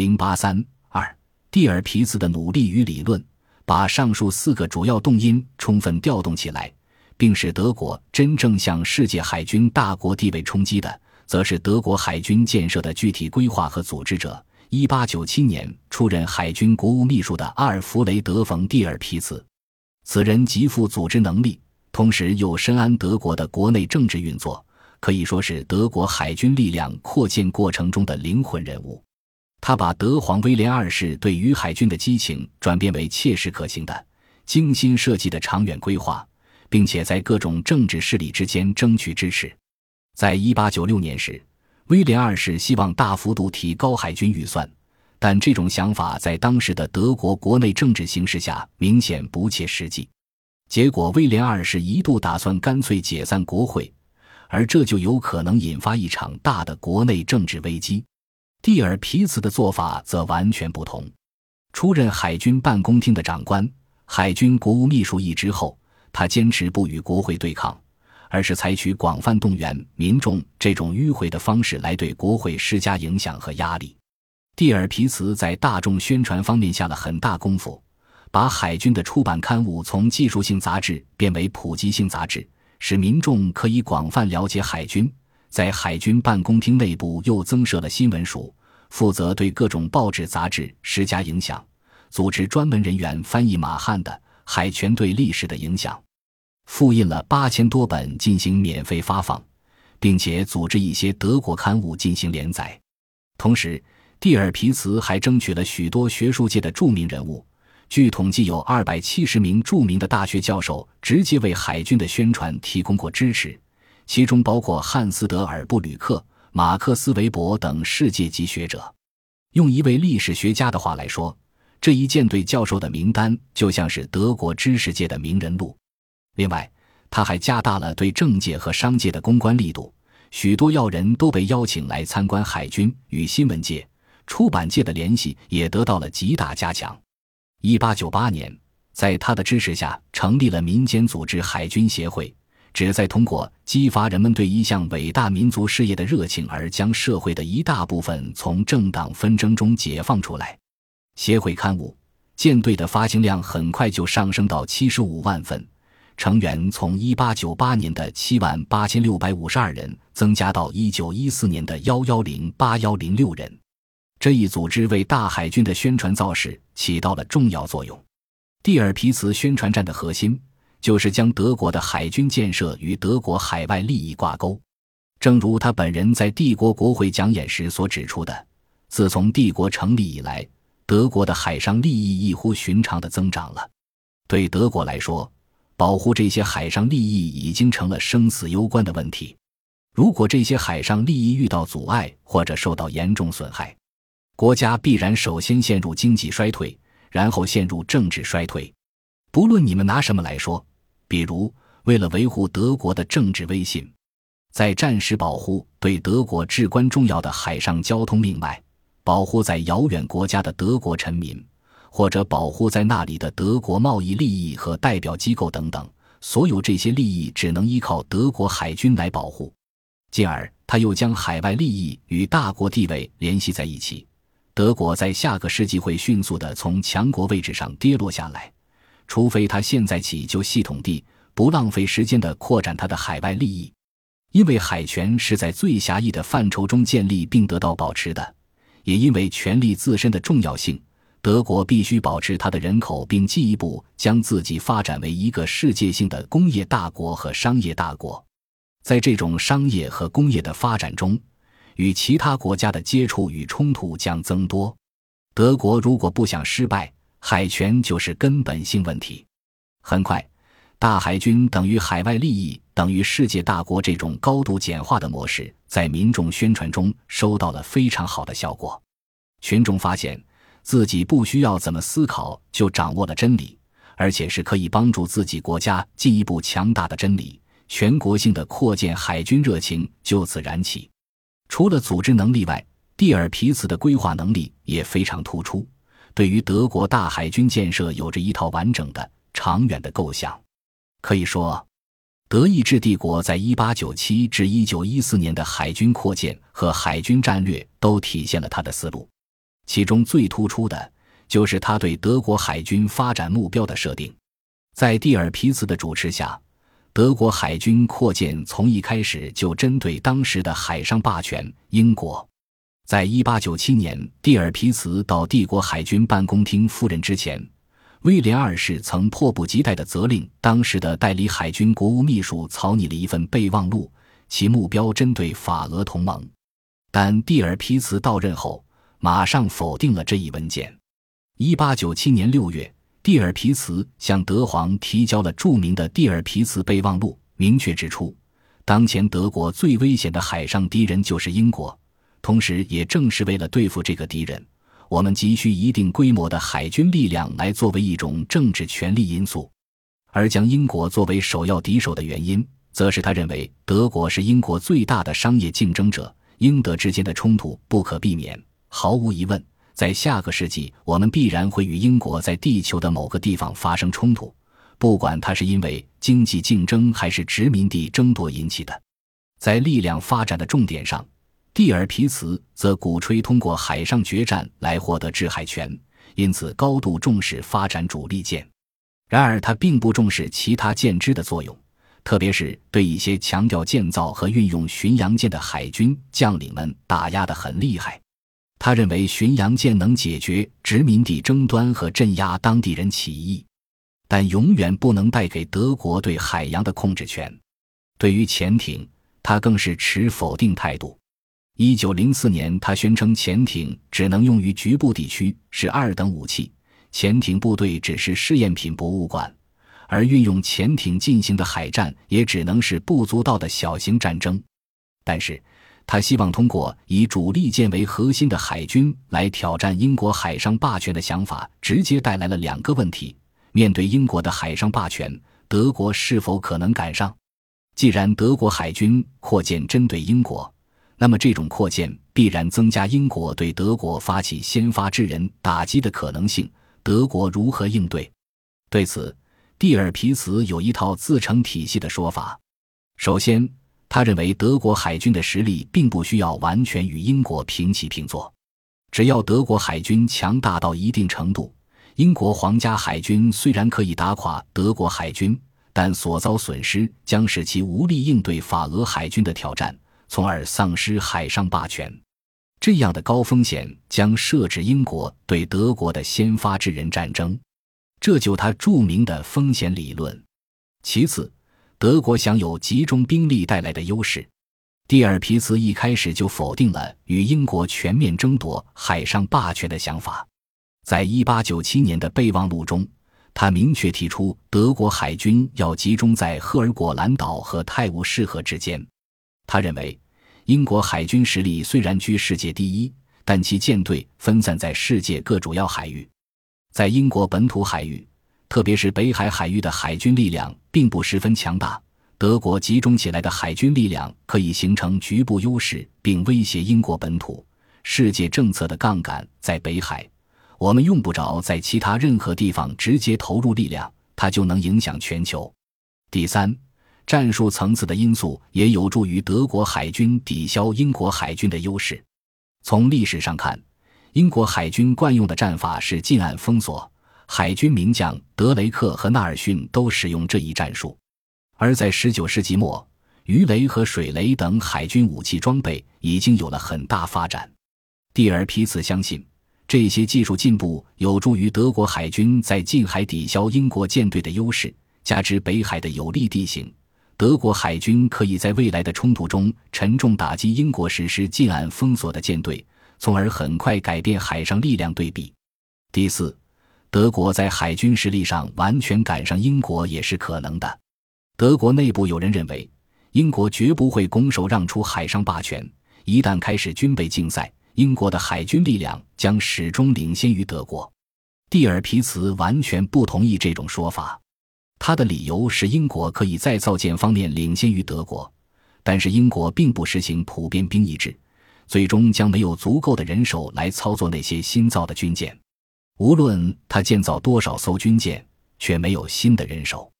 零八三二，蒂尔皮茨的努力与理论，把上述四个主要动因充分调动起来，并使德国真正向世界海军大国地位冲击的，则是德国海军建设的具体规划和组织者。一八九七年出任海军国务秘书的阿尔弗雷德·冯·蒂尔皮茨，此人极富组织能力，同时又深谙德国的国内政治运作。可以说是德国海军力量扩建过程中的灵魂人物。他把德皇威廉二世对于海军的激情转变为切实可行的、精心设计的长远规划，并且在各种政治势力之间争取支持。在一八九六年时，威廉二世希望大幅度提高海军预算，但这种想法在当时的德国国内政治形势下明显不切实际。结果，威廉二世一度打算干脆解散国会。而这就有可能引发一场大的国内政治危机。蒂尔皮茨的做法则完全不同。出任海军办公厅的长官、海军国务秘书一职后，他坚持不与国会对抗，而是采取广泛动员民众这种迂回的方式来对国会施加影响和压力。蒂尔皮茨在大众宣传方面下了很大功夫，把海军的出版刊物从技术性杂志变为普及性杂志。使民众可以广泛了解海军，在海军办公厅内部又增设了新闻署，负责对各种报纸杂志施加影响，组织专门人员翻译马汉的《海权对历史的影响》，复印了八千多本进行免费发放，并且组织一些德国刊物进行连载。同时，蒂尔皮茨还争取了许多学术界的著名人物。据统计，有二百七十名著名的大学教授直接为海军的宣传提供过支持，其中包括汉斯·德尔布吕克、马克思·韦伯等世界级学者。用一位历史学家的话来说，这一舰队教授的名单就像是德国知识界的名人录。另外，他还加大了对政界和商界的公关力度，许多要人都被邀请来参观海军，与新闻界、出版界的联系也得到了极大加强。一八九八年，在他的支持下，成立了民间组织海军协会，旨在通过激发人们对一项伟大民族事业的热情，而将社会的一大部分从政党纷争中解放出来。协会刊物《舰队》的发行量很快就上升到七十五万份，成员从一八九八年的七万八千六百五十二人增加到一九一四年的幺幺零八幺零六人。这一组织为大海军的宣传造势起到了重要作用。蒂尔皮茨宣传战的核心就是将德国的海军建设与德国海外利益挂钩。正如他本人在帝国国会讲演时所指出的，自从帝国成立以来，德国的海上利益异乎寻常的增长了。对德国来说，保护这些海上利益已经成了生死攸关的问题。如果这些海上利益遇到阻碍或者受到严重损害，国家必然首先陷入经济衰退，然后陷入政治衰退。不论你们拿什么来说，比如为了维护德国的政治威信，在战时保护对德国至关重要的海上交通命脉，保护在遥远国家的德国臣民，或者保护在那里的德国贸易利益和代表机构等等，所有这些利益只能依靠德国海军来保护。进而，他又将海外利益与大国地位联系在一起。德国在下个世纪会迅速地从强国位置上跌落下来，除非他现在起就系统地、不浪费时间地扩展他的海外利益，因为海权是在最狭义的范畴中建立并得到保持的，也因为权力自身的重要性，德国必须保持它的人口，并进一步将自己发展为一个世界性的工业大国和商业大国。在这种商业和工业的发展中。与其他国家的接触与冲突将增多。德国如果不想失败，海权就是根本性问题。很快，大海军等于海外利益等于世界大国这种高度简化的模式，在民众宣传中收到了非常好的效果。群众发现自己不需要怎么思考就掌握了真理，而且是可以帮助自己国家进一步强大的真理。全国性的扩建海军热情就此燃起。除了组织能力外，蒂尔皮茨的规划能力也非常突出。对于德国大海军建设，有着一套完整的、长远的构想。可以说，德意志帝国在1897至1914年的海军扩建和海军战略都体现了他的思路。其中最突出的就是他对德国海军发展目标的设定。在蒂尔皮茨的主持下，德国海军扩建从一开始就针对当时的海上霸权英国。在一八九七年，蒂尔皮茨到帝国海军办公厅赴任之前，威廉二世曾迫不及待地责令当时的代理海军国务秘书草拟了一份备忘录，其目标针对法俄同盟。但蒂尔皮茨到任后，马上否定了这一文件。一八九七年六月，蒂尔皮茨向德皇提交了著名的蒂尔皮茨备忘录，明确指出，当前德国最危险的海上敌人就是英国。同时，也正是为了对付这个敌人，我们急需一定规模的海军力量来作为一种政治权力因素。而将英国作为首要敌手的原因，则是他认为德国是英国最大的商业竞争者，英德之间的冲突不可避免。毫无疑问，在下个世纪，我们必然会与英国在地球的某个地方发生冲突，不管它是因为经济竞争还是殖民地争夺引起的。在力量发展的重点上。蒂尔皮茨则鼓吹通过海上决战来获得制海权，因此高度重视发展主力舰。然而，他并不重视其他舰只的作用，特别是对一些强调建造和运用巡洋舰的海军将领们打压得很厉害。他认为巡洋舰能解决殖民地争端和镇压当地人起义，但永远不能带给德国对海洋的控制权。对于潜艇，他更是持否定态度。一九零四年，他宣称潜艇只能用于局部地区，是二等武器。潜艇部队只是试验品博物馆，而运用潜艇进行的海战也只能是不足道的小型战争。但是，他希望通过以主力舰为核心的海军来挑战英国海上霸权的想法，直接带来了两个问题：面对英国的海上霸权，德国是否可能赶上？既然德国海军扩建针对英国。那么，这种扩建必然增加英国对德国发起先发制人打击的可能性。德国如何应对？对此，蒂尔皮茨有一套自成体系的说法。首先，他认为德国海军的实力并不需要完全与英国平起平坐，只要德国海军强大到一定程度，英国皇家海军虽然可以打垮德国海军，但所遭损失将使其无力应对法俄海军的挑战。从而丧失海上霸权，这样的高风险将设置英国对德国的先发制人战争，这就他著名的风险理论。其次，德国享有集中兵力带来的优势。蒂尔皮茨一开始就否定了与英国全面争夺海上霸权的想法，在一八九七年的备忘录中，他明确提出德国海军要集中在赫尔果兰岛和泰晤士河之间。他认为，英国海军实力虽然居世界第一，但其舰队分散在世界各主要海域。在英国本土海域，特别是北海海域的海军力量并不十分强大。德国集中起来的海军力量可以形成局部优势，并威胁英国本土。世界政策的杠杆在北海，我们用不着在其他任何地方直接投入力量，它就能影响全球。第三。战术层次的因素也有助于德国海军抵消英国海军的优势。从历史上看，英国海军惯用的战法是近岸封锁，海军名将德雷克和纳尔逊都使用这一战术。而在19世纪末，鱼雷和水雷等海军武器装备已经有了很大发展。蒂尔皮茨相信，这些技术进步有助于德国海军在近海抵消英国舰队的优势，加之北海的有利地形。德国海军可以在未来的冲突中沉重打击英国实施近岸封锁的舰队，从而很快改变海上力量对比。第四，德国在海军实力上完全赶上英国也是可能的。德国内部有人认为，英国绝不会拱手让出海上霸权。一旦开始军备竞赛，英国的海军力量将始终领先于德国。蒂尔皮茨完全不同意这种说法。他的理由是，英国可以在造舰方面领先于德国，但是英国并不实行普遍兵役制，最终将没有足够的人手来操作那些新造的军舰。无论他建造多少艘军舰，却没有新的人手。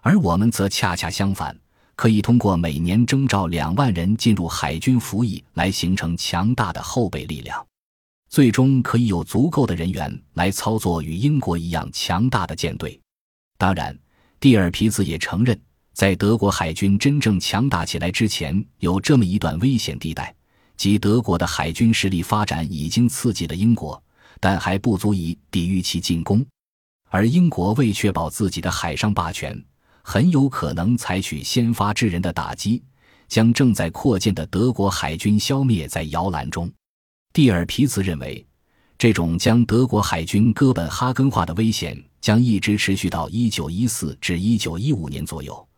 而我们则恰恰相反，可以通过每年征召两万人进入海军服役来形成强大的后备力量。最终可以有足够的人员来操作与英国一样强大的舰队。当然，蒂尔皮茨也承认，在德国海军真正强大起来之前，有这么一段危险地带，即德国的海军实力发展已经刺激了英国，但还不足以抵御其进攻。而英国为确保自己的海上霸权，很有可能采取先发制人的打击，将正在扩建的德国海军消灭在摇篮中。蒂尔皮茨认为，这种将德国海军哥本哈根化的危险将一直持续到1914至1915年左右，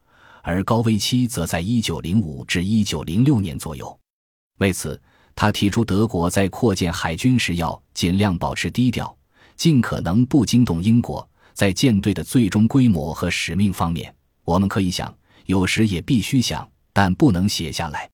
而高危期则在1905至1906年左右。为此，他提出德国在扩建海军时要尽量保持低调。尽可能不惊动英国，在舰队的最终规模和使命方面，我们可以想，有时也必须想，但不能写下来。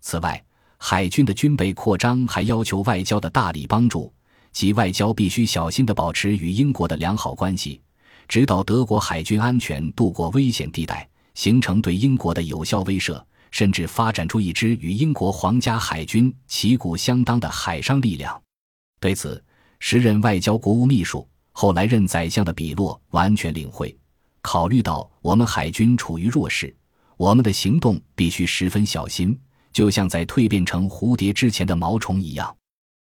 此外，海军的军备扩张还要求外交的大力帮助，即外交必须小心地保持与英国的良好关系，直到德国海军安全渡过危险地带，形成对英国的有效威慑，甚至发展出一支与英国皇家海军旗鼓相当的海上力量。对此。时任外交国务秘书、后来任宰相的比洛完全领会，考虑到我们海军处于弱势，我们的行动必须十分小心，就像在蜕变成蝴蝶之前的毛虫一样。